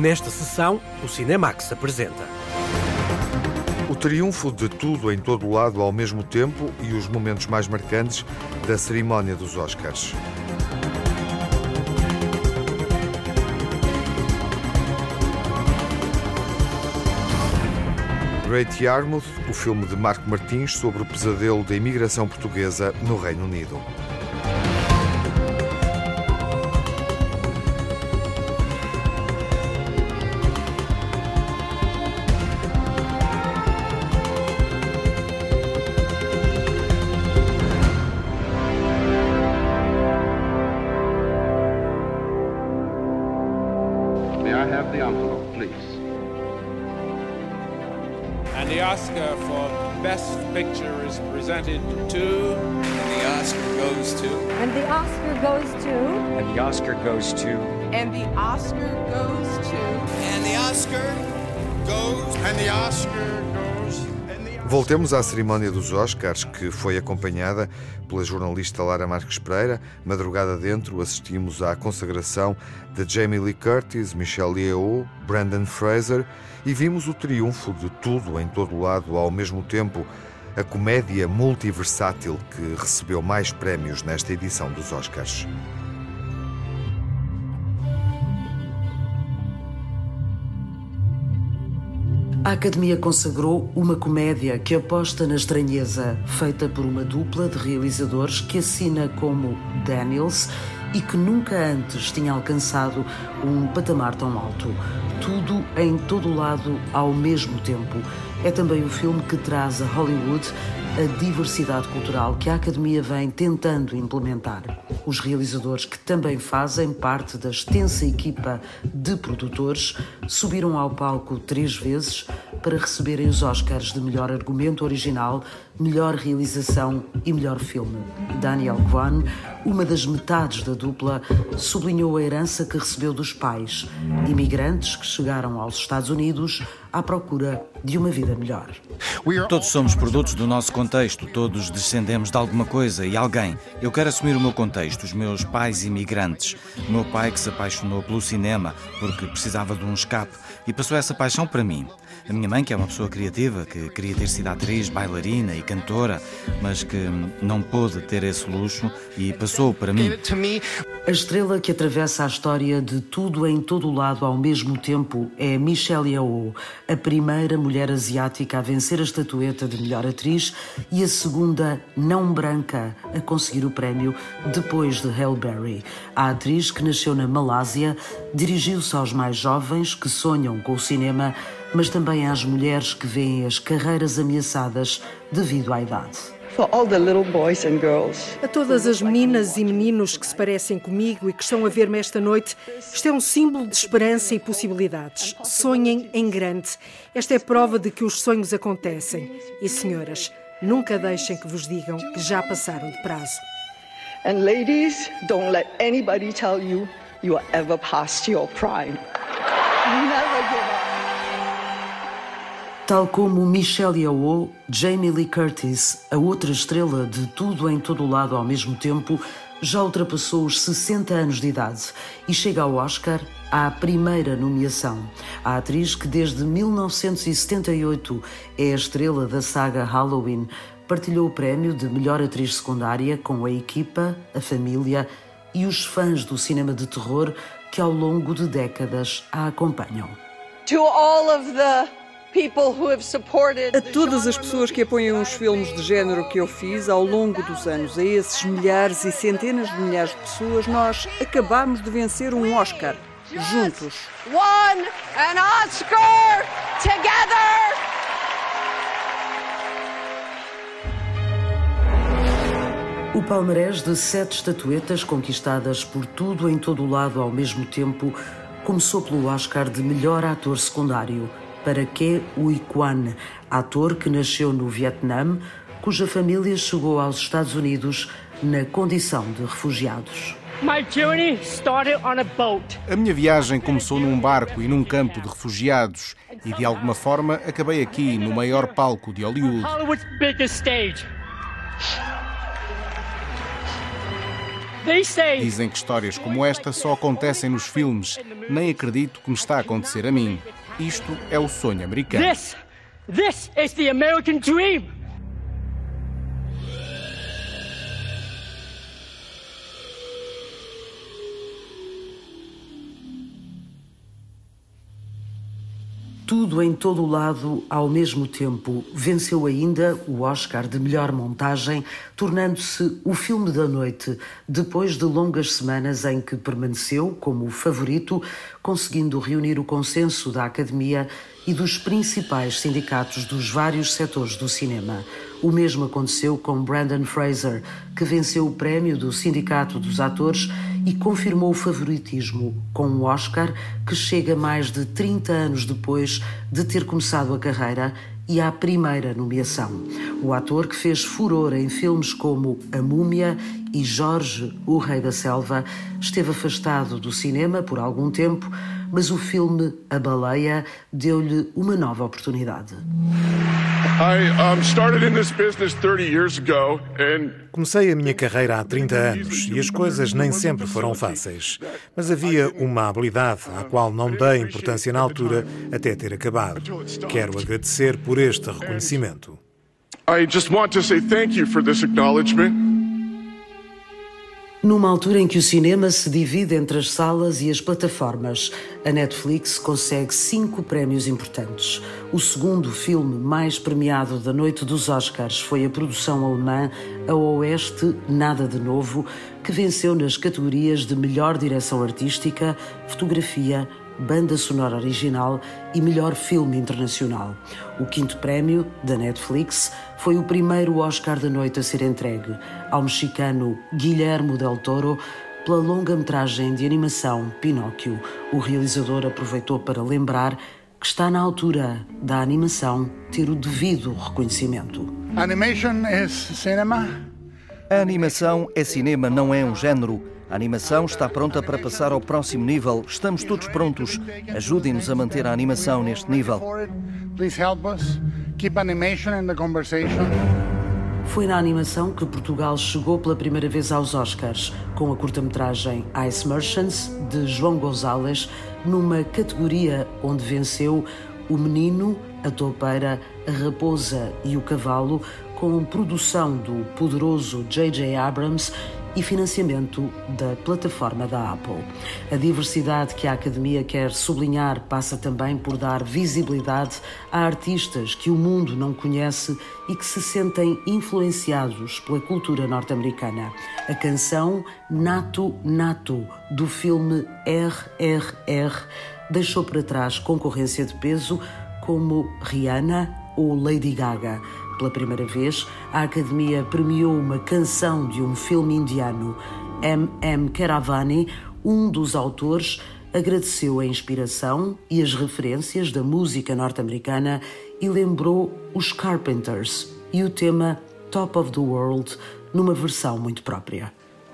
Nesta sessão, o Cinemax apresenta. O triunfo de tudo em todo lado ao mesmo tempo e os momentos mais marcantes da cerimónia dos Oscars. Great Yarmouth, o filme de Marco Martins sobre o pesadelo da imigração portuguesa no Reino Unido. Voltemos à cerimónia dos Oscars, que foi acompanhada pela jornalista Lara Marques Pereira. Madrugada dentro, assistimos à consagração de Jamie Lee Curtis, Michelle Yeoh, Brandon Fraser e vimos o triunfo de tudo em todo lado ao mesmo tempo. A comédia multiversátil que recebeu mais prémios nesta edição dos Oscars. A Academia consagrou uma comédia que aposta na estranheza, feita por uma dupla de realizadores que assina como Daniels e que nunca antes tinha alcançado um patamar tão alto. Tudo em todo lado ao mesmo tempo. É também o filme que traz a Hollywood a diversidade cultural que a Academia vem tentando implementar. Os realizadores, que também fazem parte da extensa equipa de produtores, subiram ao palco três vezes para receberem os Oscars de melhor argumento original, melhor realização e melhor filme. Daniel Kwan, uma das metades da dupla, sublinhou a herança que recebeu dos pais, imigrantes que chegaram aos Estados Unidos à procura de uma vida melhor. Todos somos produtos do nosso contexto, todos descendemos de alguma coisa e alguém. Eu quero assumir o meu contexto, os meus pais imigrantes. O meu pai que se apaixonou pelo cinema porque precisava de um escape e passou essa paixão para mim. A minha mãe, que é uma pessoa criativa, que queria ter sido atriz, bailarina e cantora, mas que não pôde ter esse luxo e passou para mim. A estrela que atravessa a história de tudo em todo o lado ao mesmo tempo é Michelle Yeoh, a primeira mulher asiática a vencer a estatueta de melhor atriz e a segunda não branca a conseguir o prémio depois de Halle. A atriz que nasceu na Malásia dirigiu-se aos mais jovens que sonham com o cinema, mas também às mulheres que veem as carreiras ameaçadas devido à idade. A todas as meninas e meninos que se parecem comigo e que estão a ver-me esta noite, isto é um símbolo de esperança e possibilidades. Sonhem em grande. Esta é prova de que os sonhos acontecem. E senhoras, nunca deixem que vos digam que já passaram de prazo. And ladies, don't let anybody tell you you are ever past your prime. Never give up. Tal como Michelle Yeoh, Jamie Lee Curtis, a outra estrela de tudo em todo lado ao mesmo tempo, já ultrapassou os 60 anos de idade e chega ao Oscar à primeira nomeação. A atriz que desde 1978 é a estrela da saga Halloween partilhou o prémio de melhor atriz secundária com a equipa, a família e os fãs do cinema de terror que ao longo de décadas a acompanham. To all of the a todas as pessoas que apoiam os filmes de género que eu fiz ao longo dos anos, a esses milhares e centenas de milhares de pessoas, nós acabamos de vencer um Oscar juntos. Won an Oscar together! O palmarés de sete estatuetas conquistadas por tudo em todo o lado ao mesmo tempo começou pelo Oscar de melhor ator secundário para Ke Huy Quan, ator que nasceu no Vietnã, cuja família chegou aos Estados Unidos na condição de refugiados. A minha viagem começou num barco e num campo de refugiados e de alguma forma acabei aqui no maior palco de Hollywood. Dizem que histórias como esta só acontecem nos filmes. Nem acredito que me está a acontecer a mim. Isto é o sonho americano. This, this is the American dream. Tudo em todo o lado ao mesmo tempo venceu ainda o Oscar de melhor montagem, tornando-se o filme da noite, depois de longas semanas em que permaneceu como favorito, conseguindo reunir o consenso da Academia e dos principais sindicatos dos vários setores do cinema. O mesmo aconteceu com Brandon Fraser, que venceu o prémio do Sindicato dos Atores e confirmou o favoritismo com um Oscar que chega mais de 30 anos depois de ter começado a carreira e à primeira nomeação. O ator que fez furor em filmes como A Múmia e Jorge, o Rei da Selva, esteve afastado do cinema por algum tempo, mas o filme A Baleia deu-lhe uma nova oportunidade. Comecei a minha carreira há 30 anos e as coisas nem sempre foram fáceis. Mas havia uma habilidade à qual não dei importância na altura até ter acabado. Quero agradecer por este reconhecimento. I just want to say thank you for this acknowledgement. Numa altura em que o cinema se divide entre as salas e as plataformas, a Netflix consegue cinco prémios importantes. O segundo filme mais premiado da noite dos Oscars foi a produção alemã A Oeste Nada de Novo, que venceu nas categorias de melhor direção artística, fotografia, banda sonora original e melhor filme internacional. O quinto prémio, da Netflix, foi o primeiro Oscar da noite a ser entregue ao mexicano Guillermo del Toro pela longa-metragem de animação Pinóquio. O realizador aproveitou para lembrar que está na altura da animação ter o devido reconhecimento. Animation is cinema. A animação é cinema, não é um género. A animação está pronta para passar ao próximo nível. Estamos todos prontos. Ajudem-nos a manter a animação neste nível. Please help us keep animation in the conversation. Foi na animação que Portugal chegou pela primeira vez aos Oscars, com a curta-metragem Ice Merchants, de João Gonzalez, numa categoria onde venceu O Menino, a Toupeira, a Raposa e o Cavalo, com produção do poderoso J.J. Abrams e financiamento da plataforma da Apple. A diversidade que a Academia quer sublinhar passa também por dar visibilidade a artistas que o mundo não conhece e que se sentem influenciados pela cultura norte-americana. A canção Nato Nato, do filme RRR, deixou para trás concorrência de peso como Rihanna ou Lady Gaga. Pela primeira vez, a Academia premiou uma canção de um filme indiano. M.M. Keravani, um dos autores, agradeceu a inspiração e as referências da música norte-americana e lembrou os Carpenters e o tema Top of the World numa versão muito própria.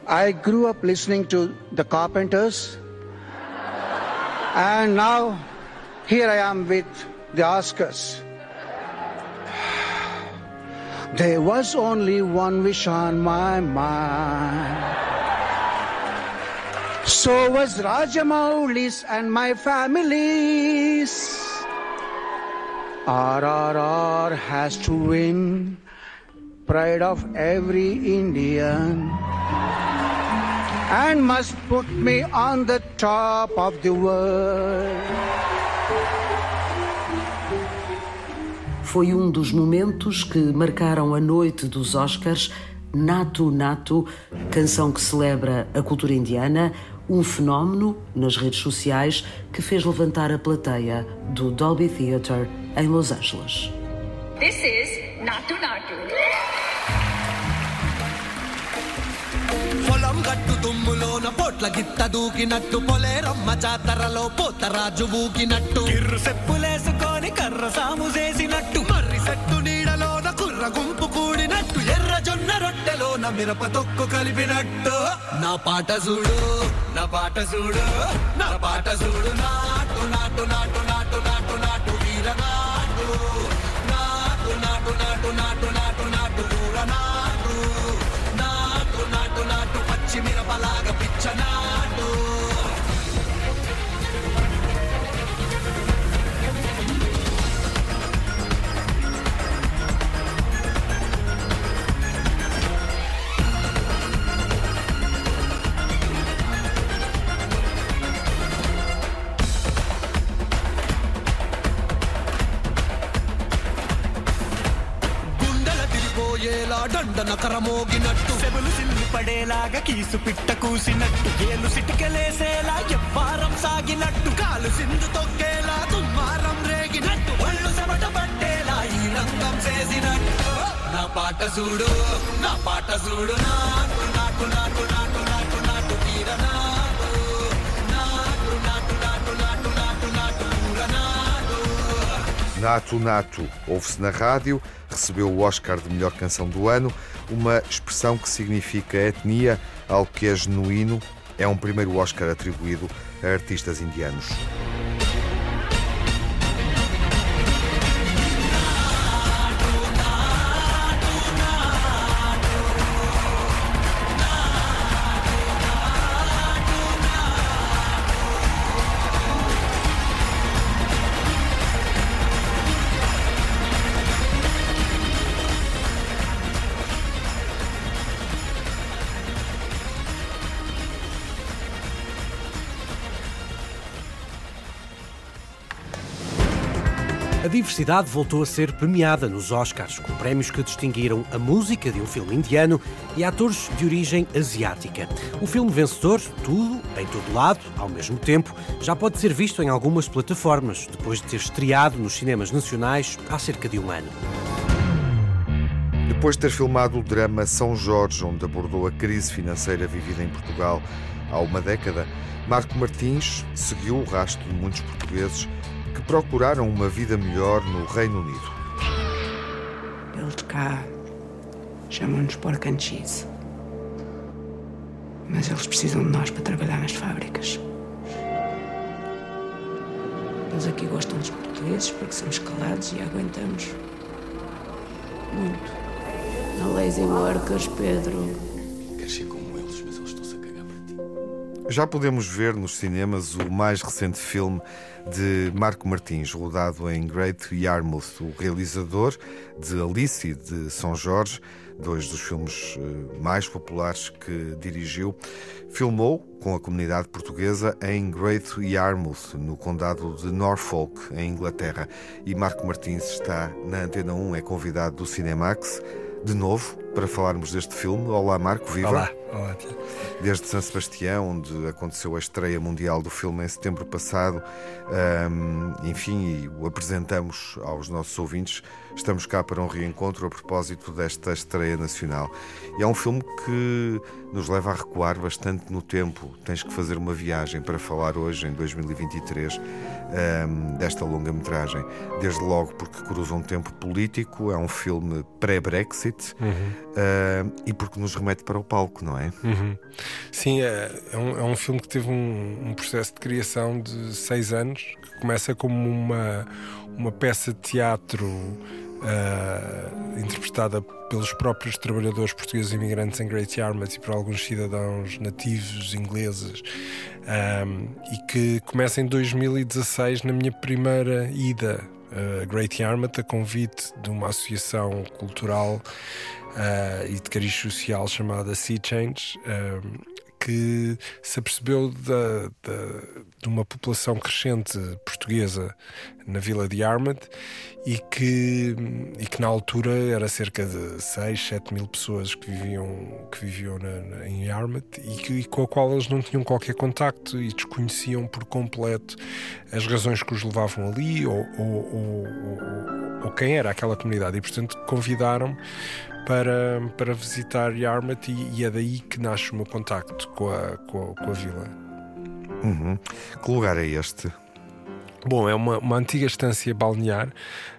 I grew up listening to the Carpenters and now here I am with the Oscars. There was only one wish on my mind. So was Rajamouli's and my family's. RRR has to win, pride of every Indian, and must put me on the top of the world. Foi um dos momentos que marcaram a noite dos Oscars. Natu Natu, canção que celebra a cultura indiana, um fenómeno nas redes sociais que fez levantar a plateia do Dolby Theatre em Los Angeles. This is Natu Natu. గట్టు దుమ్ములోన పోట్ల గిత్త దూకినట్టు పొలేరమ్మ జాతరలో పోతరాజు ఊగినట్టు కిర్రు సెప్పులేసుకొని కర్ర సాము చేసినట్టు మర్రి సెట్టు నీడలోన కుర్ర గుంపు కూడినట్టు ఎర్ర జొన్న రొట్టెలోన మిరప తొక్కు కలిపినట్టు నా పాట చూడు నా పాట చూడు నా పాట చూడు నాటు నాటు నాటు నాటు నాటు నాటు వీర నాటు నాటు నాటు నాటు నాటు నాటు నాటు నాటు నాటు నాటు పచ్చి మిరపలాగా పిచ్చనాడు. దండన కరమోగినట్టు. పడేలాగా కీసు పిట్ట కూసినట్టు ఏలు సిటికెలేసేలా ఎవ్వారం సాగినట్టు కాలు సింధు తొక్కేలా దుమ్మారం రేగినట్టు ఒళ్ళు చెమట పట్టేలా ఈ రంగం చేసినట్టు నా పాట చూడు నా పాట చూడు నాటు నాటు నాటు నాటు నాటు నాటు తీర నాటు నాటు నాటు నాటు నాటు నాటు నాటు పూర నాటు Nato Nato ouve-se na rádio, recebeu o Oscar de melhor canção do ano, uma expressão que significa etnia, algo que é genuíno. É um primeiro Oscar atribuído a artistas indianos. Diversidade voltou a ser premiada nos Oscars, com prémios que distinguiram a música de um filme indiano e atores de origem asiática. O filme vencedor, Tudo, em todo lado, ao mesmo tempo, já pode ser visto em algumas plataformas, depois de ter estreado nos cinemas nacionais há cerca de um ano. Depois de ter filmado o drama São Jorge, onde abordou a crise financeira vivida em Portugal há uma década, Marco Martins seguiu o rastro de muitos portugueses que procuraram uma vida melhor no Reino Unido. Eles de cá chamam-nos pork and cheese. Mas eles precisam de nós para trabalhar nas fábricas. Eles aqui gostam dos portugueses porque somos calados e aguentamos. Muito. Na lazy workers, Pedro. Já podemos ver nos cinemas o mais recente filme de Marco Martins, rodado em Great Yarmouth. O realizador de Alice e de São Jorge, dois dos filmes eh, mais populares que dirigiu, filmou com a comunidade portuguesa em Great Yarmouth, no condado de Norfolk, em Inglaterra. E Marco Martins está na Antena 1, é convidado do Cinemax. De novo, para falarmos deste filme. Olá, Marco, viva! Olá, olá. Desde São Sebastião, onde aconteceu a estreia mundial do filme em setembro passado, um, enfim, e o apresentamos aos nossos ouvintes. Estamos cá para um reencontro a propósito desta estreia nacional. E é um filme que nos leva a recuar bastante no tempo. Tens que fazer uma viagem para falar hoje, em 2023, um, desta longa-metragem. Desde logo porque cruza um tempo político, é um filme pré-Brexit Uhum. Uh, e porque nos remete para o palco, não é? Uhum. Sim, é, é, um, é um filme que teve um, um processo de criação de seis anos, que começa como uma, uma peça de teatro uh, interpretada pelos próprios trabalhadores portugueses imigrantes em Great Yarmouth e por alguns cidadãos nativos ingleses um, e que começa em 2016 na minha primeira ida Great Yarmouth a convite de uma associação cultural uh, e de cariz social chamada Sea Change um, que se apercebeu da, da, de uma população crescente portuguesa na vila de Yarmouth e que, e que na altura era cerca de 6, 7 mil pessoas que viviam, que viviam na, na, em Yarmouth e, que, e com a qual eles não tinham qualquer contacto e desconheciam por completo as razões que os levavam ali ou, ou, ou, ou quem era aquela comunidade. E portanto convidaram-me para, para visitar Yarmouth e, e, é daí que nasce o meu contacto com a, com a, com a vila. Uhum. Que lugar é este? Bom, é uma, uma antiga estância balnear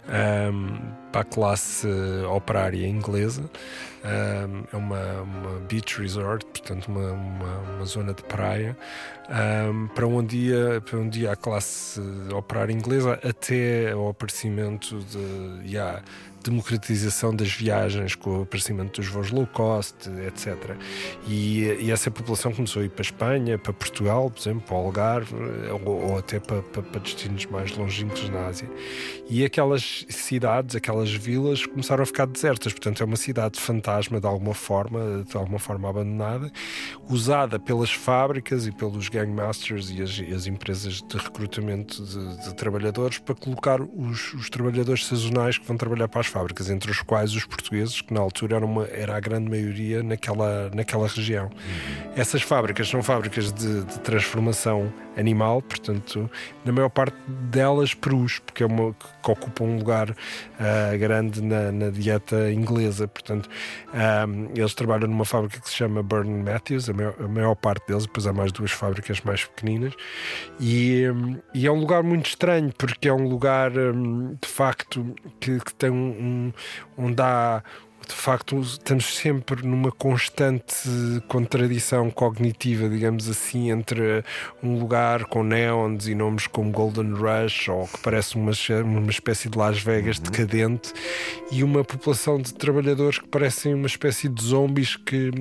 um, para a classe operária inglesa. Um, é uma, uma, beach resort, portanto, uma, uma, uma zona de praia, um, para, onde ia, para onde ia a classe operária inglesa até ao aparecimento de. Yeah, democratização das viagens com o aparecimento dos voos low cost, etc. E, e, essa população começou a ir para a Espanha, para Portugal, por exemplo, para o Algarve, ou, ou até para, para, para, destinos mais longínquos na Ásia. E aquelas cidades, aquelas vilas começaram a ficar desertas, portanto é uma cidade fantasma de alguma forma, de alguma forma abandonada, usada pelas fábricas e pelos gangmasters e as, as empresas de recrutamento de, de, trabalhadores para colocar os, os trabalhadores sazonais que vão trabalhar para as fábricas, entre os quais os portugueses, que na altura era, uma, era a grande maioria naquela, naquela região. Uhum. Essas fábricas são fábricas de, de, transformação animal, portanto, na maior parte delas perus, porque é uma que ocupa um lugar uh, grande na, na, dieta inglesa. Portanto, um, ah, eles trabalham numa fábrica que se chama Burn Matthews, a maior, a maior, parte deles, depois há mais duas fábricas mais pequeninas, e, um, e é um lugar muito estranho, porque é um lugar um, de facto que, que tem um, onde há de facto estamos sempre numa constante contradição cognitiva, digamos assim, entre um lugar com neons e nomes como Golden Rush ou que parece uma, uma espécie de Las Vegas uhum. decadente e uma população de trabalhadores que parecem uma espécie de zombies que,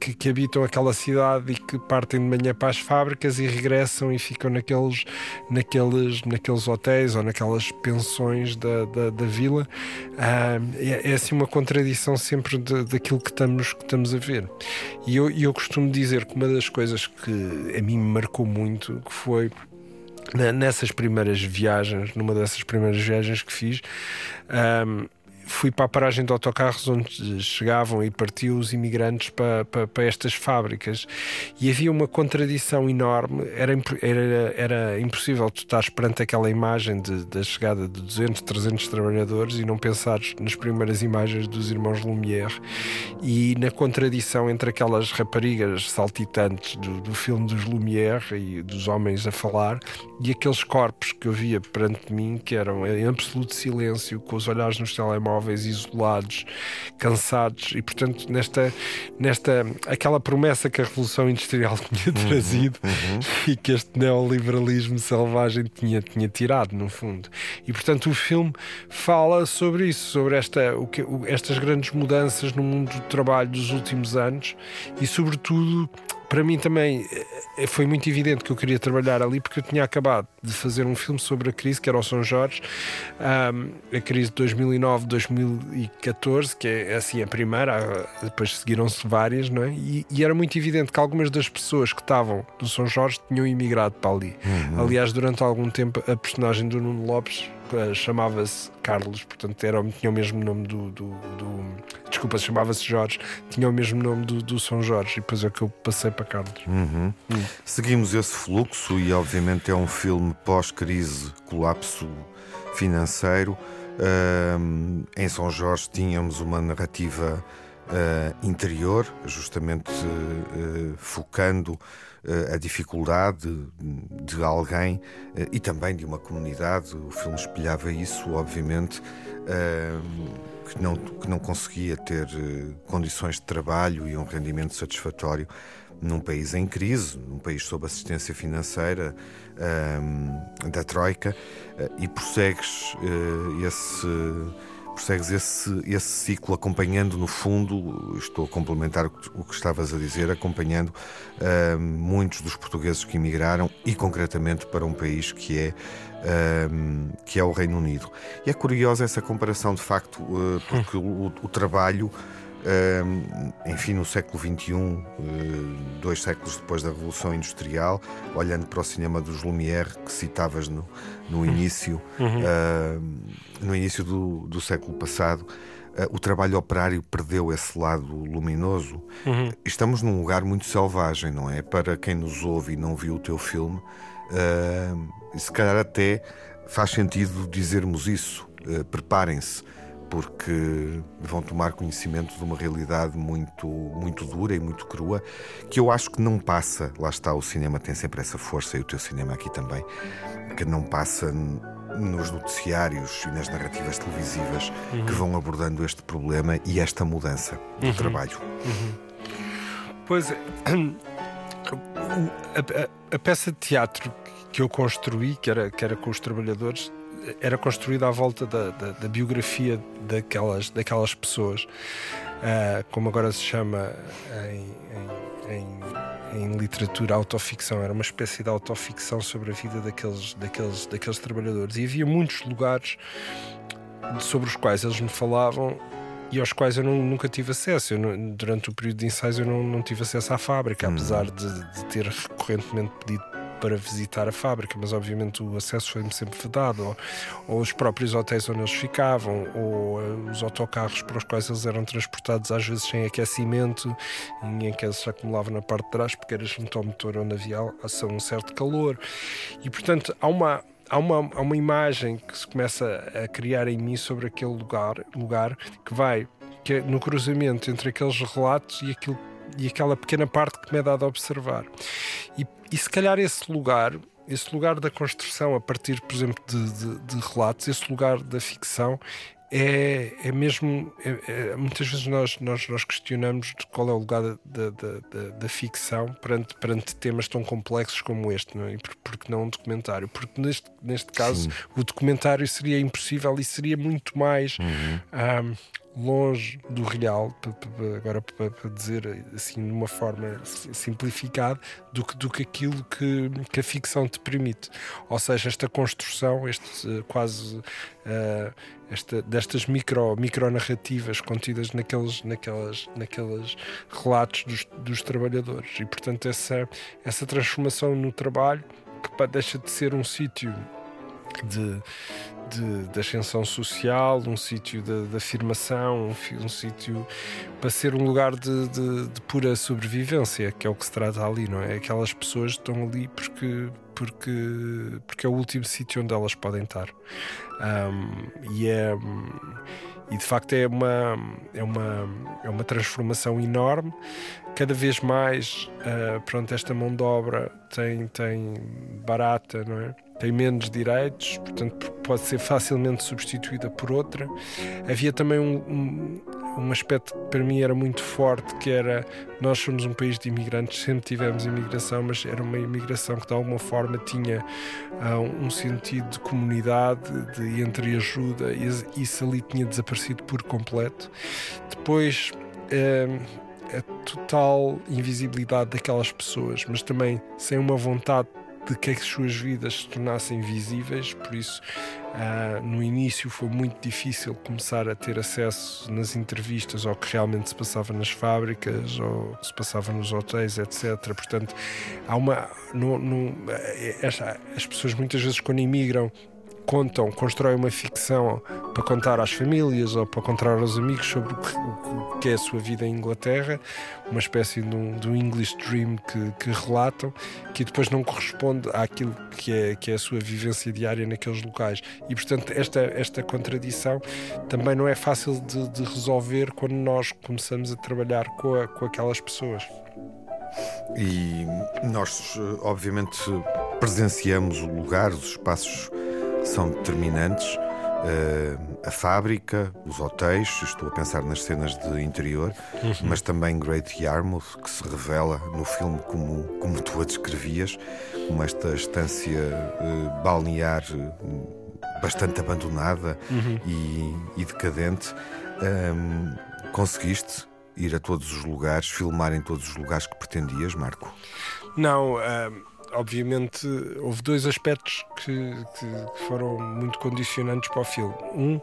que, que, habitam aquela cidade e que partem de manhã para as fábricas e regressam e ficam naqueles, naqueles, naqueles hotéis ou naquelas pensões da, da, da vila. Ah, é, é assim uma contradição sempre de, daquilo que estamos, que estamos a ver. E eu, eu costumo dizer que uma das coisas que a mim me marcou muito que foi nessas primeiras viagens, numa dessas primeiras viagens que fiz, um, fui para a paragem de autocarros onde chegavam e partiam os imigrantes para, para, para, estas fábricas e havia uma contradição enorme. Era, era, era impossível tu estares perante aquela imagem de, da chegada de 200, 300 trabalhadores e não pensares nas primeiras imagens dos irmãos Lumière e na contradição entre aquelas raparigas saltitantes do, do filme dos Lumière e dos homens a falar e aqueles corpos que eu via perante mim que eram em absoluto silêncio, com os olhares nos telemóveis telemóveis isolados, cansados e portanto nesta nesta aquela promessa que a revolução industrial tinha uhum, trazido uhum, e que este neoliberalismo selvagem tinha tinha tirado no fundo. E portanto o filme fala sobre isso sobre esta o que estas grandes mudanças no mundo do trabalho dos últimos anos e sobretudo para mim também eh, foi muito evidente que eu queria trabalhar ali porque eu tinha acabado de fazer um filme sobre a crise, que era o São Jorge, um, a crise de 2009-2014, que é assim a primeira, depois seguiram-se várias, não é? E, e, era muito evidente que algumas das pessoas que estavam do São Jorge tinham imigrado para ali. Uhum. Aliás, durante algum tempo, a personagem do Nuno Lopes chamava-se Carlos, portanto era, tinha o mesmo nome do. do, do desculpa, chamava-se Jorge, tinha o mesmo nome do, do, São Jorge, e depois é que eu passei para Carlos. Uhum. Hum. Seguimos esse fluxo e, obviamente, é um filme pós-crise, colapso financeiro. Em São Jorge tínhamos uma narrativa uh, interior, justamente uh, focando a dificuldade de alguém e também de uma comunidade. O filme espelhava isso, obviamente, que não, que não conseguia ter condições de trabalho e um rendimento satisfatório num país em crise, num país sob assistência financeira da Troika, e prossegues esse prossegues esse, esse ciclo acompanhando, no fundo, estou a complementar o que estavas a dizer, acompanhando uh, muitos dos portugueses que emigraram e concretamente para um país que é, uh, que é o Reino Unido. E é curiosa essa comparação, de facto, uh, porque o, o trabalho enfim, no século XXI, dois séculos depois da Revolução Industrial, olhando para o cinema dos Lumière que citavas no, no início, uhum. no início do, do século passado, eh, o trabalho operário perdeu esse lado luminoso. Uhum. Estamos num lugar muito selvagem, não é? Para quem nos ouve e não viu o teu filme, uh, se calhar até faz sentido dizermos isso. Uh, Preparem-se porque vão tomar conhecimento de uma realidade muito, muito dura e muito crua, que eu acho que não passa. Lá está, o cinema tem sempre essa força, e o teu cinema aqui também, que não passa nos noticiários e nas narrativas televisivas Uhum. que vão abordando este problema e esta mudança do Uhum. trabalho. Pois é. A, a- a peça de teatro que eu construí, que era, que era com os trabalhadores, era construída à volta da, da- da biografia daquelas, daquelas pessoas, Ah, como agora se chama em, em- em- em literatura autoficção. Era uma espécie de autoficção sobre a vida daqueles, daqueles, daqueles trabalhadores. E havia muitos lugares sobre os quais eles me falavam e aos quais eu não- nunca tive acesso. Não- durante o período de ensaios eu não, não tive acesso à fábrica, apesar de, de ter recorrentemente pedido para visitar a fábrica, mas obviamente o acesso foi-me sempre vedado, ou, ou os próprios hotéis onde eles ficavam, ou eh, os autocarros para os quais eles eram transportados, às vezes sem aquecimento, em que eles se acumulavam na parte de trás, porque era junto ao motor onde havia ação um certo calor. E portanto há uma, há uma, há uma imagem que se começa a criar em mim sobre aquele lugar, lugar que vai que é no cruzamento entre aqueles relatos e, aquilo, e aquela pequena parte que me é dada a observar. E, e se calhar esse lugar, esse lugar da construção a partir, por exemplo, de, de- de relatos, esse lugar da ficção. É, é mesmo. é- é- muitas vezes nós, nós, nós questionamos de qual é o lugar da, da, da- da- ficção perante, perante temas tão complexos como este, não é? E por, porque não um documentário? Porque neste, neste caso Sim. o documentário seria impossível e seria muito mais ahm, longe do real, agora para dizer assim de uma forma si- simplificada, do que, do que aquilo que, que a ficção te permite. Ou seja, esta construção, este eh, quase eh, esta, destas micro, micro narrativas contidas naqueles, naquelas, naqueles relatos dos, dos trabalhadores. E portanto essa, essa transformação no trabalho que deixa de ser um sítio de, de, de ascensão social, um sítio de, de afirmação, um, um sítio para ser um lugar de, de- de pura sobrevivência, que é o que se trata ali, não é? Aquelas pessoas estão ali porque, porque, porque é o último sítio onde elas podem estar. Um, e é. E de facto é uma, é uma, é uma transformação enorme. Cada vez mais, ah, pronto, esta mão de obra tem, tem barata, não é? Tem menos direitos, portanto pode ser facilmente substituída por outra. Havia também um, um, um aspecto que para mim era muito forte, que era nós somos um país de imigrantes, sempre tivemos imigração, mas era uma imigração que de alguma forma tinha ah, um sentido de comunidade, de entreajuda, e isso ali tinha desaparecido por completo. Depois eh, a total invisibilidade daquelas pessoas, mas também sem uma vontade de que as suas vidas se tornassem visíveis, por isso ah, no início foi muito difícil começar a ter acesso nas entrevistas ao que realmente se passava nas fábricas ou se passava nos hotéis, etc. Portanto, há uma. No, no, eh, as pessoas muitas vezes quando imigram contam, constroem uma ficção para contar às famílias ou para contar aos amigos sobre o que, é a sua vida em Inglaterra, uma espécie de um, de um English Dream que, que relatam, que depois não corresponde àquilo que é, que é a sua vivência diária naqueles locais. E, portanto, esta, esta contradição também não é fácil de, de resolver quando nós começamos a trabalhar com, a- com aquelas pessoas. E nós, obviamente, presenciamos o lugar, os espaços são determinantes. Eh, a fábrica, os hotéis, estou a pensar nas cenas de interior, Uhum. mas também Great Yarmouth, que se revela no filme como, como tu a descrevias, como esta estância eh, balnear eh, bastante abandonada Uhum. e, e decadente. Ahm, conseguiste ir a todos os lugares, filmar em todos os lugares que pretendias, Marco? Não, ah, obviamente houve dois aspectos que, que- foram muito condicionantes para o filme. Um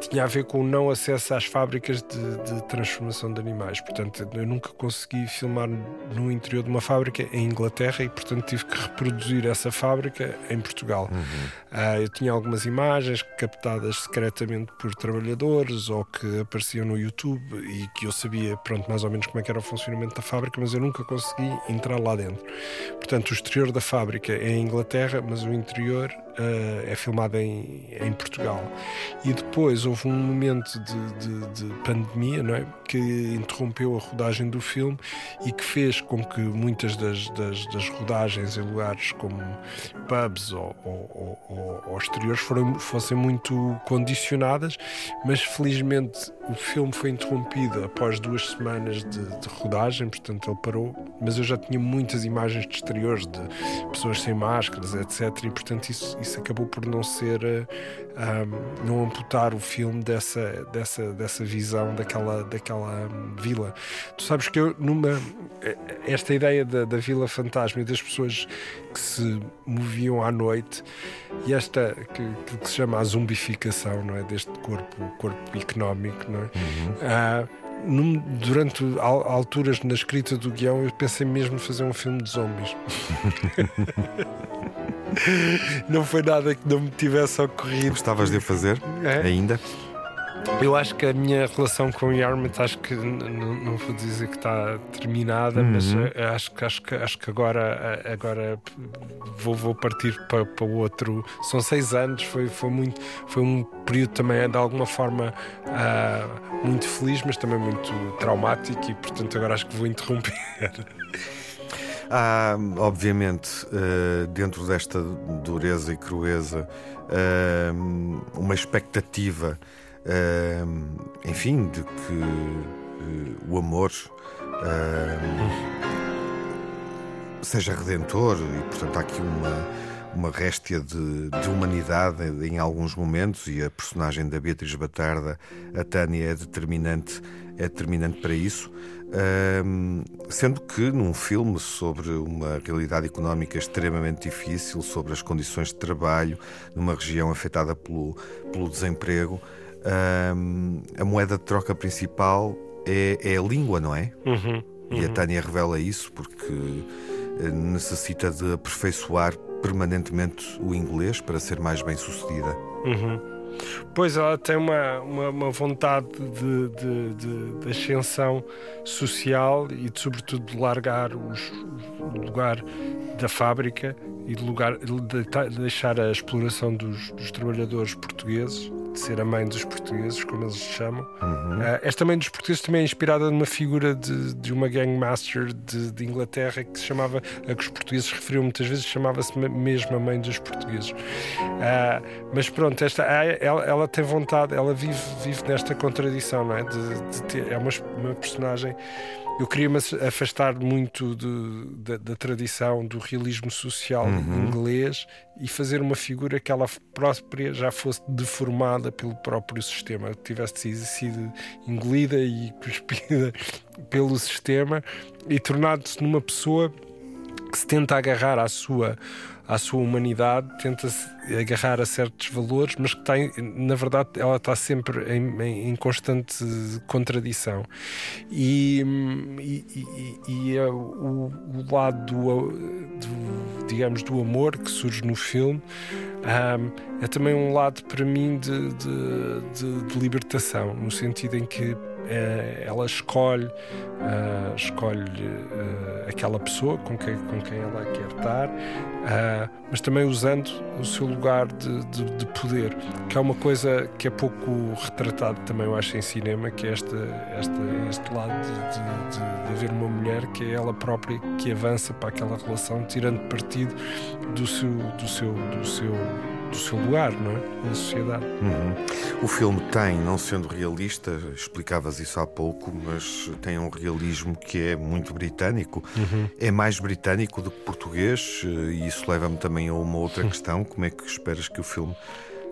tinha a ver com o não acesso às fábricas de, de transformação de animais. Portanto, eu nunca consegui filmar no interior de uma fábrica em Inglaterra e, portanto, tive que reproduzir essa fábrica em Portugal. Ah, eu tinha algumas imagens captadas secretamente por trabalhadores ou que apareciam no YouTube e que eu sabia, pronto, mais ou menos como é que era o funcionamento da fábrica, mas eu nunca consegui entrar lá dentro. Portanto, o exterior da fábrica é em Inglaterra, mas o interior uh, é filmada em, em, Portugal. E depois houve um momento de, de, de, pandemia não é? que interrompeu a rodagem do filme e que fez com que muitas das, das, das rodagens em lugares como pubs ou, ou, ou, ou exteriores foram, fossem muito condicionadas, mas felizmente o filme foi interrompido após duas semanas de, de rodagem, portanto ele parou, mas eu já tinha muitas imagens de exteriores de pessoas sem máscaras, etc. E portanto isso, isso acabou por não ser, um, eh, não amputar o filme dessa, dessa, dessa visão daquela, daquela vila. Tu sabes que eu, numa. Eh, esta ideia da, da vila fantasma e das pessoas que se moviam à noite e esta que, que se chama a zumbificação, não é? Deste corpo, corpo económico, não é? Uhum. Num, durante alturas na escrita do guião, eu pensei mesmo fazer um filme de zombies. não foi nada que não me tivesse ocorrido. Gostavas de fazer é? ainda? Eu acho que a minha relação com o Yarmouth acho que não vou dizer que está terminada, uhum. mas eh, acho que acho que acho que agora eh, agora vou, vou partir para, para o outro. São seis anos, foi foi muito foi um período também de alguma forma uh, muito feliz, mas também muito traumático e portanto agora acho que vou interromper. Há, obviamente, uh, dentro desta dureza e crueza, uh, uma expectativa enfim, de que o amor seja redentor e, portanto, há aqui uma, uma réstia de, de, humanidade em alguns momentos e a personagem da Beatriz Batarda, a Tânia, é determinante, é determinante para isso. sendo que num filme sobre uma realidade económica extremamente difícil, sobre as condições de trabalho numa região afetada pelo, pelo desemprego, um, a moeda de troca principal é, é a língua, não é? Uhum, uhum. E a. Tânia revela isso porque eh, necessita de aperfeiçoar permanentemente o inglês para ser mais bem sucedida. Uhum. Pois ela tem uma, uma, uma vontade de, de, de, de, ascensão social e de, sobretudo de largar os, o lugar da fábrica e de, lugar, de deixar a exploração dos, dos trabalhadores portugueses de ser a mãe dos portugueses, como eles chamam. Uhum. Uh, esta mãe dos portugueses também é inspirada numa figura de, de uma gangmaster de, de, Inglaterra que se chamava, a que os portugueses referiam muitas vezes, chamava-se mesmo a mãe dos portugueses. Uh, mas pronto, esta, ela, ela, tem vontade, ela vive, vive nesta contradição, não é? De, de ter, é uma, uma personagem eu queria-me afastar muito de, de, da tradição do realismo social uhum. inglês e fazer uma figura que ela própria já fosse deformada pelo próprio sistema, tivesse sido engolida e cuspida pelo sistema e tornado-se numa pessoa que se tenta agarrar à sua à sua humanidade, tenta-se agarrar a certos valores, mas que tem, na verdade, ela está sempre em, em, em constante contradição. E, e, e, e é o, o, lado do, do, digamos, do amor que surge no filme um, é também um lado para mim de, de, de, de libertação, no sentido em que ela escolhe, uh, escolhe uh, aquela pessoa com quem, com quem ela quer estar, mas também usando o seu lugar de, de, de, poder, que é uma coisa que é pouco retratado também, eu acho, em cinema, que é este, este, este lado de, de, haver uma mulher que é ela própria que avança para aquela relação, tirando partido do seu, do seu, do seu do seu lugar, não é? Na sociedade. Uhum. O filme tem, não sendo realista, explicavas isso há pouco, mas tem um realismo que é muito britânico. Uhum. É mais britânico do que português, e isso leva-me também a uma outra questão: como é que esperas que o filme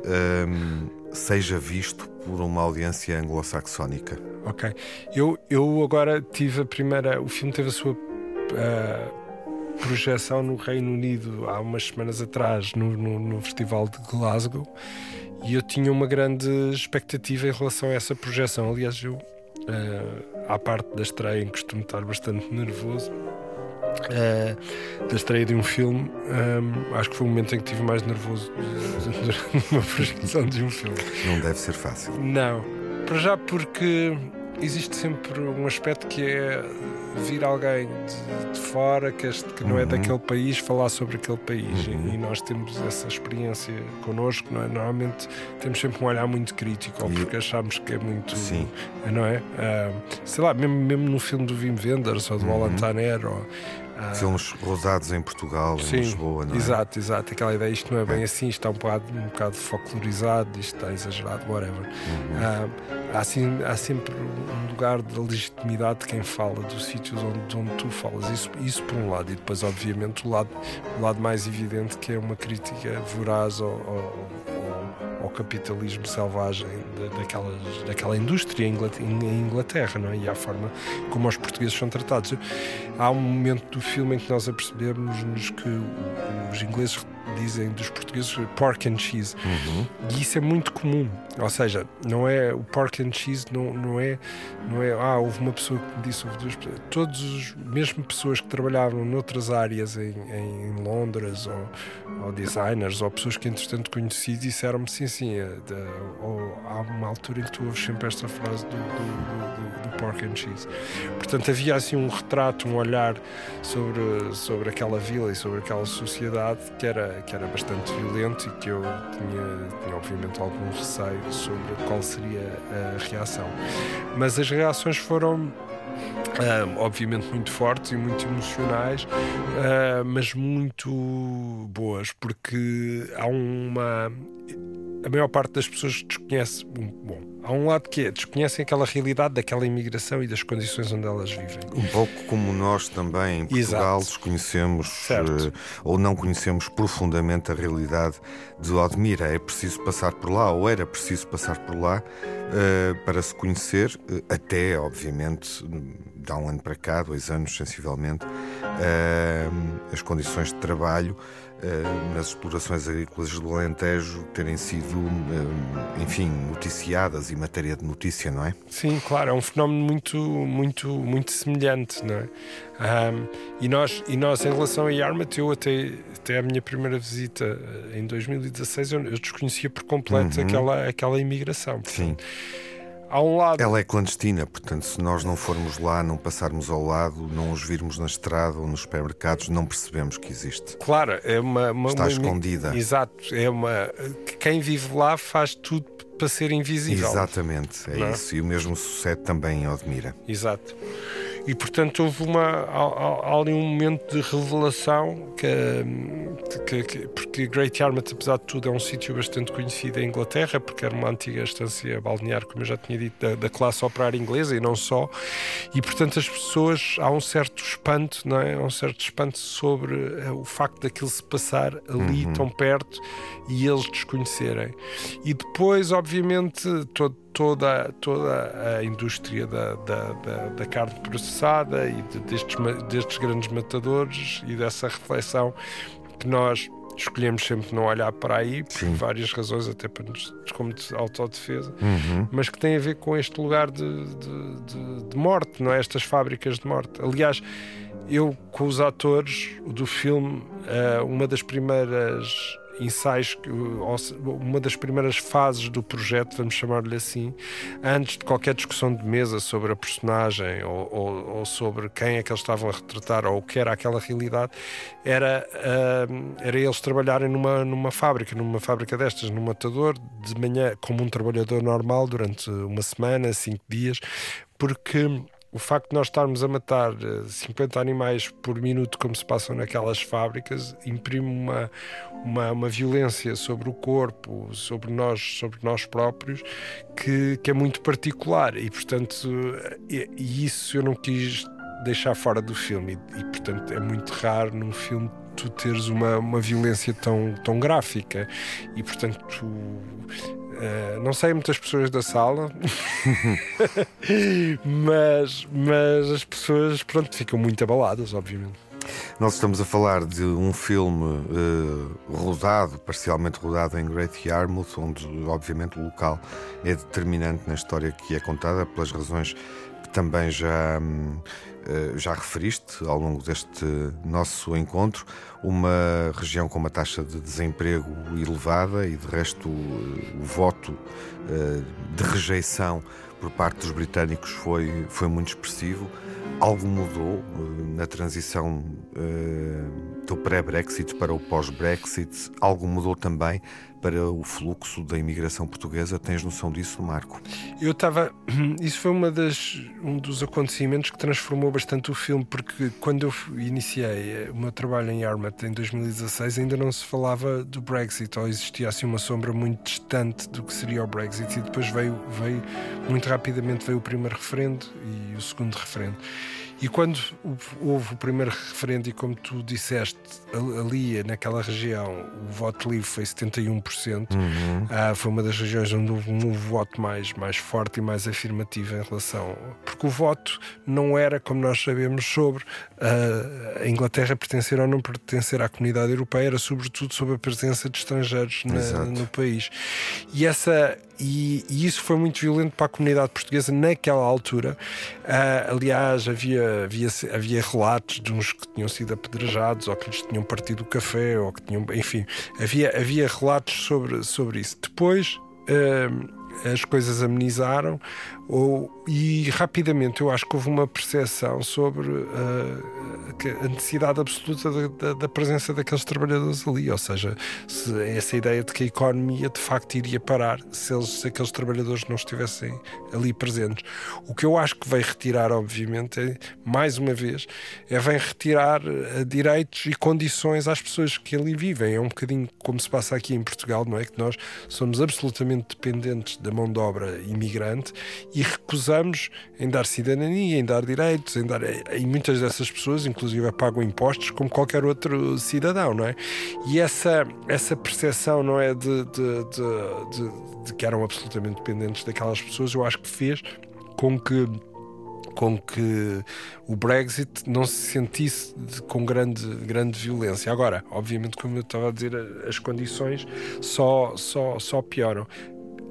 um, seja visto por uma audiência anglo-saxónica? Ok. Eu, eu agora tive a primeira. O filme teve a sua. Uh, projeção no Reino Unido há umas semanas atrás, no, no, no, Festival de Glasgow, e eu tinha uma grande expectativa em relação a essa projeção. Aliás, eu, uh, à parte da estreia, em costumo estar bastante nervoso. Uh, da estreia de um filme, um, acho que foi o momento em que estive mais nervoso durante uma projeção de um filme. Não deve ser fácil. Não, para já porque existe sempre um aspecto que é vir alguém de, de fora que, este, que não é Uhum. daquele país falar sobre aquele país Uhum. e, e nós temos essa experiência connosco não é? normalmente temos sempre um olhar muito crítico ou porque achamos que é muito Sim. não é Ah, sei lá mesmo, mesmo no filme do Wim Wenders ou do Uhum. Alan Tanner ou, Filmes rodados em Portugal, em Sim, Lisboa, não é? exato, exato. Aquela ideia, isto não é bem assim, isto está um bocado, um bocado folclorizado, isto está exagerado, whatever. Uhum. Ah, há, assim, há sempre um lugar de legitimidade de quem fala, dos sítios onde, de onde tu falas. Isso, isso por um lado. E depois, obviamente, o lado, o lado mais evidente que é uma crítica voraz ao, ao, ao- capitalismo selvagem da- daquelas, daquela indústria em Inglaterra, não é? e à forma como os portugueses são tratados. Há um momento do filme em que nós apercebemos-nos que os ingleses dizem dos portugueses pork and cheese. Uhum. e isso é muito comum. Ou seja não é o pork and cheese não, não é não é ah houve uma pessoa que me disse houve duas pessoas todos os mesmo pessoas que trabalhavam noutras áreas em, em Londres ou, ou designers ou pessoas que entretanto conheci disseram-me sim sim é da- ou há uma altura em que tu ouves sempre esta frase do, do, do- do- do pork and cheese. Portanto havia assim um retrato um olhar sobre sobre aquela vila e sobre aquela sociedade que era que era bastante violento e que eu tinha, tinha obviamente algum receio sobre qual seria a reação mas as reações foram ah, obviamente muito fortes e muito emocionais, ah, mas muito boas, porque há uma. A maior parte das pessoas desconhece. Bom, há um lado que é desconhecem aquela realidade daquela imigração e das condições onde elas vivem. Um pouco como nós também em Portugal Exato. desconhecemos eh, ou não conhecemos profundamente a realidade de Odmira. É preciso passar por lá, ou era preciso passar por lá eh, para se conhecer, eh, até, obviamente, de há um ano para cá, dois anos sensivelmente, as condições de trabalho nas explorações agrícolas do Alentejo terem sido, eh, enfim, noticiadas e matéria de notícia, não é? Sim, claro, é um fenómeno muito, muito, muito semelhante, não é? Ahm, e, nós, e nós, em relação a Yarmouth, eu até, até a minha primeira visita eh, em 2016, eu, eu desconhecia por completo Uhum. aquela, aquela imigração. Sim. Há um lado. Ela é clandestina, portanto, se nós não formos lá, não passarmos ao lado, não os virmos na estrada ou nos supermercados, não percebemos que existe. Claro, é uma. uma Está uma- escondida. Exato, é uma. Quem vive lá faz tudo para ser invisível. Exatamente, é Não é? isso. E o mesmo sucede também em Odmira. Exato. E portanto houve uma, ali um momento de revelação que, hum, que- que- porque Great Yarmouth, apesar de tudo, é um sítio bastante conhecido em Inglaterra, porque era uma antiga estância balnear, como eu já tinha dito, da, da classe operária inglesa e não só. E portanto as pessoas há um certo espanto, não é? Há um certo espanto sobre eh, o facto daquilo se passar ali Uhum. tão perto e eles desconhecerem. E depois, obviamente, todo toda, toda a indústria da, da, da, da carne processada e de- destes, destes grandes matadores e dessa reflexão que nós escolhemos sempre não olhar para aí por várias razões, até para nos, como de autodefesa, Uhum. mas que tem a ver com este lugar de, de, de- de morte, não é? Estas fábricas de morte. Aliás, eu com os atores do filme, eh, uma das primeiras ensaios, uma das primeiras fases do projeto, vamos chamar-lhe assim, antes de qualquer discussão de mesa sobre a personagem ou, ou- ou sobre quem é que eles estavam a retratar ou o que era aquela realidade, era, ah, era eles trabalharem numa, numa fábrica, numa fábrica destas, num matador, de manhã, como um trabalhador normal, durante uma semana, cinco dias, porque o facto de nós estarmos a matar eh, 50 animais por minuto, como se passam naquelas fábricas, imprime uma, uma, uma violência sobre o corpo, sobre nós, sobre nós próprios, que, que é muito particular. E, portanto, e, e isso eu não quis deixar fora do filme. E, e, portanto, é muito raro num filme tu teres uma, uma violência tão, tão gráfica. E, portanto, tu, eh, não sei muitas pessoas da sala, mas, mas as pessoas pronto, ficam muito abaladas, obviamente. Nós estamos a falar de um filme eh, rodado, parcialmente rodado em Great Yarmouth, onde, obviamente, o local é determinante na história que é contada, pelas razões que também já, hum, eh, já referiste ao longo deste nosso encontro, uma região com uma taxa de desemprego elevada e, de resto, o voto eh, de rejeição por parte dos britânicos foi, foi muito expressivo. Algo mudou eh, na transição do pré-Brexit para o pós-Brexit, algo mudou também para o fluxo da imigração portuguesa. Tens noção disso, Marco? Eu estava. Isso foi uma das, um dos acontecimentos que transformou bastante o filme, porque quando eu iniciei eh, o meu trabalho em Armat em 2016, ainda não se falava do Brexit, ou existia assim uma sombra muito distante do que seria o Brexit, e depois veio, veio muito rapidamente veio o primeiro referendo e o segundo referendo. E quando houve o primeiro referendo, e como tu disseste, ali naquela região o voto livre foi 71%, uhum. ah, foi uma das regiões onde houve um voto mais, mais forte e mais afirmativo em relação. Porque o voto não era, como nós sabemos, sobre uh, a Inglaterra pertencer ou não pertencer à comunidade europeia, era sobretudo sobre a presença de estrangeiros na, no país. E essa e, e, isso foi muito violento para a comunidade portuguesa naquela altura. Uh, aliás, havia, havia, havia relatos de uns que tinham sido apedrejados ou que lhes tinham partido o café, ou que tinham. Enfim, havia, havia relatos sobre, sobre isso. Depois. Uh, as coisas amenizaram ou, e rapidamente eu acho que houve uma percepção sobre uh, a necessidade absoluta da, da, da, presença daqueles trabalhadores ali, ou seja, se essa ideia de que a economia de facto iria parar se, eles, se aqueles trabalhadores não estivessem ali presentes. O que eu acho que vem retirar, obviamente, é, mais uma vez, é vem retirar uh, direitos e condições às pessoas que ali vivem. É um bocadinho como se passa aqui em Portugal, não é? Que nós somos absolutamente dependentes da mão de obra imigrante e recusamos em dar cidadania, em dar direitos, em dar. E muitas dessas pessoas, inclusive, pagam impostos como qualquer outro cidadão, não é? E essa, essa percepção, não é, de, de, de, de que eram absolutamente dependentes daquelas pessoas, eu acho que fez com que com que o Brexit não se sentisse de, com grande, grande violência. Agora, obviamente, como eu estava a dizer, as condições só, só, só pioram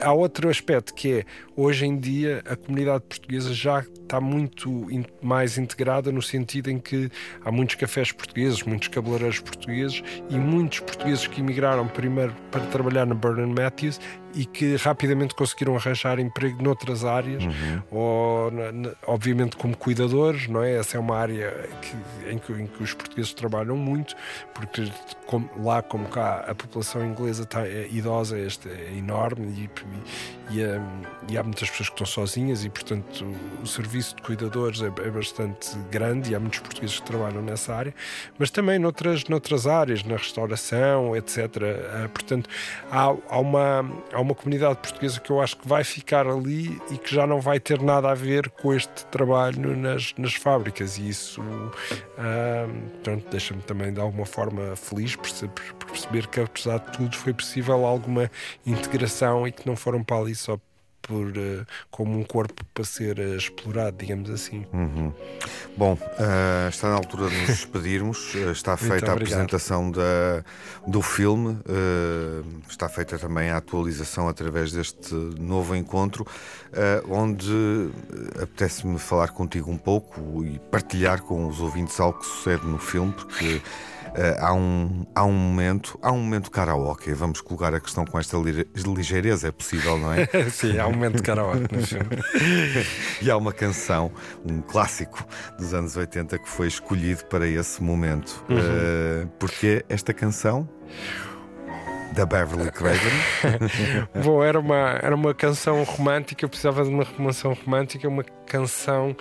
há outro aspecto que é hoje em dia a comunidade portuguesa já está muito mais integrada no sentido em que há muitos cafés portugueses, muitos cabeleireiros portugueses e muitos portugueses que emigraram primeiro para trabalhar na Vernon Matthews e que rapidamente conseguiram arranjar emprego noutras áreas, uhum. ou obviamente como cuidadores, não é? Essa é uma área que, em, que, em, que, os portugueses trabalham muito, porque como, lá como cá a população inglesa está, é, idosa este, é enorme e, e, e, hum, e, há muitas pessoas que estão sozinhas e portanto o, o serviço de cuidadores é, é, bastante grande e há muitos portugueses que trabalham nessa área, mas também noutras, noutras áreas, na restauração, etc. Uh, portanto, há, há uma há uma comunidade portuguesa que eu acho que vai ficar ali e que já não vai ter nada a ver com este trabalho nas, nas fábricas. E isso deixa-me também de alguma forma feliz por, por perceber que, apesar de tudo, foi possível alguma integração e que não foram para ali só por, uh, como um corpo para ser uh, explorado, digamos assim. Uhum. Bom, uh, está na altura de nos despedirmos. está feita a apresentação da, do filme, está feita também a atualização através deste novo encontro, onde apetece-me falar contigo um pouco e partilhar com os ouvintes algo que sucede no filme, porque. Uh, há, um, há um momento, há um momento karaoke. Vamos colocar a questão com esta ligeireza, é possível, não é? Sim, há um momento karaoke no filme. e há uma canção, um clássico dos anos 80 que foi escolhido para esse momento. Uhum. Uh, porque esta canção? da Beverly Craven. Bom, era uma, era uma canção romântica, eu precisava de uma canção romântica, uma canção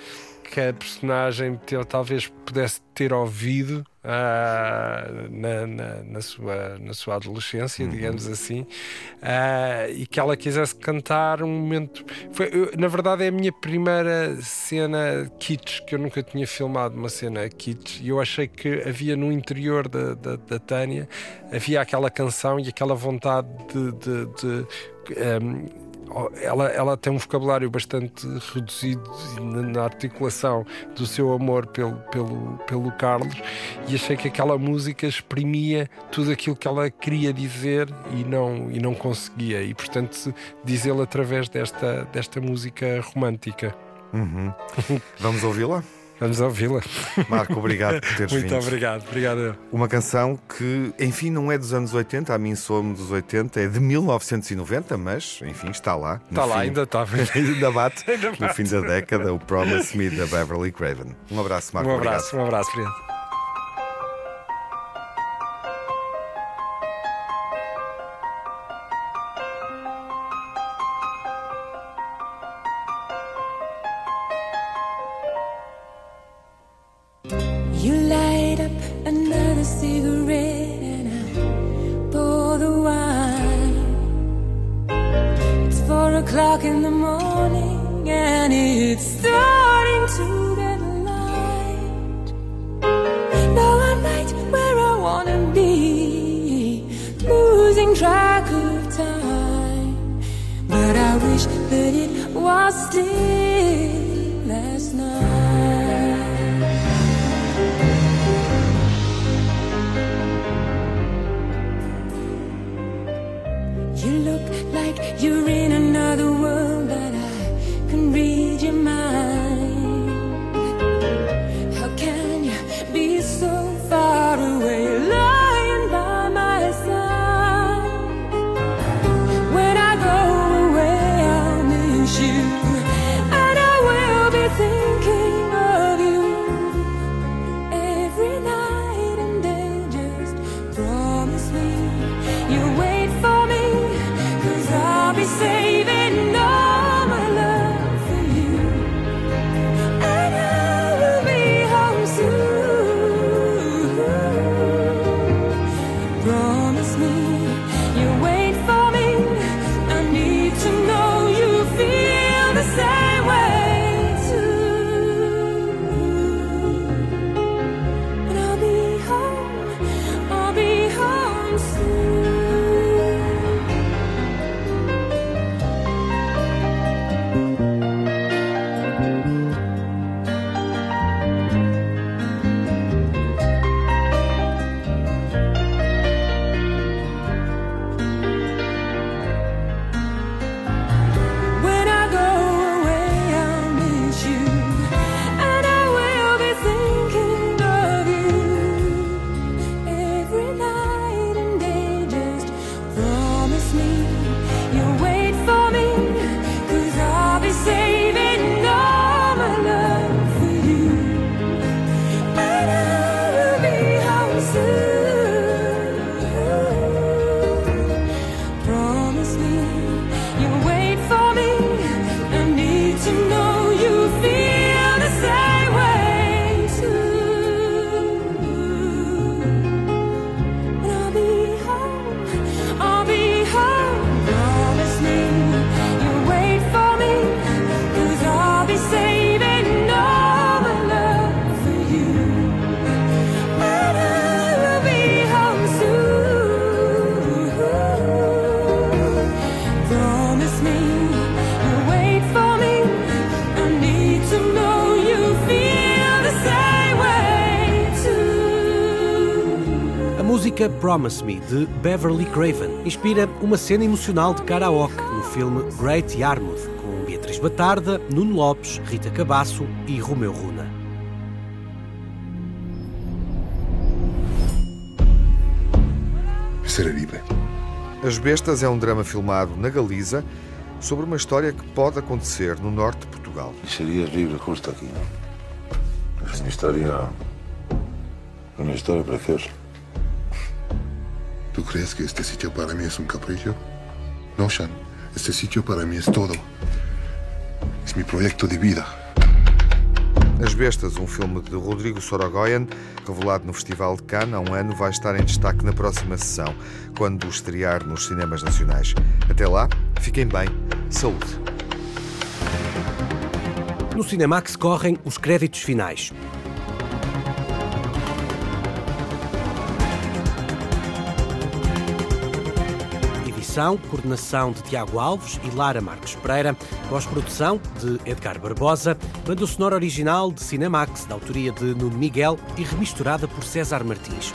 que a personagem talvez pudesse ter ouvido uh, na, na, na, sua, na sua adolescência, uhum. digamos assim, uh, e que ela quisesse cantar um momento. Foi, eu, na verdade, é a minha primeira cena kitsch, que eu nunca tinha filmado uma cena kitsch, e eu achei que havia no interior da, da, da Tânia havia aquela canção e aquela vontade de. de, de um, ela, ela tem um vocabulário bastante reduzido na, articulação do seu amor pelo, pelo, pelo Carlos e achei que aquela música exprimia tudo aquilo que ela queria dizer e não, e não conseguia e portanto dizê-lo através desta, desta música romântica. Uhum. Vamos ouvi-la? Vamos ouvi-la. Marco, obrigado por teres Muito vindo. Muito obrigado, obrigado. Uma canção que, enfim, não é dos anos 80, a mim soa-me dos 80, é de 1990, mas, enfim, está lá. Está lá, fim. ainda está. ainda bate. Ainda No bate. fim da década, o Promise Me da Beverly Craven. Um abraço, Marco. Um abraço, obrigado. um abraço, obrigado. Promise Me, de Beverly Craven, inspira uma cena emocional de karaoke no filme Great Yarmouth, com Beatriz Batarda, Nuno Lopes, Rita Cabasso e Romeu Runa. Seraribe. As Bestas é um drama filmado na Galiza sobre uma história que pode acontecer no norte de Portugal. Sería libre justo aquí, ¿no? Es una historia. Una historia preciosa. ¿Tú crees que este sitio para mí es un capricho? No, Shan. Este sitio para mí es todo. Es mi proyecto de vida. As Bestas, um filme de Rodrigo Sorogoyen, revelado no Festival de Cannes há um ano, vai estar em destaque na próxima sessão, quando estrear nos cinemas nacionais. Até lá, fiquem bem. Saúde. No Cinemax correm os créditos finais. Edição, coordenação de Tiago Alves e Lara Marques Pereira, pós-produção de Edgar Barbosa, banda sonora original de Cinemax, da autoria de Nuno Miguel e remisturada por César Martins.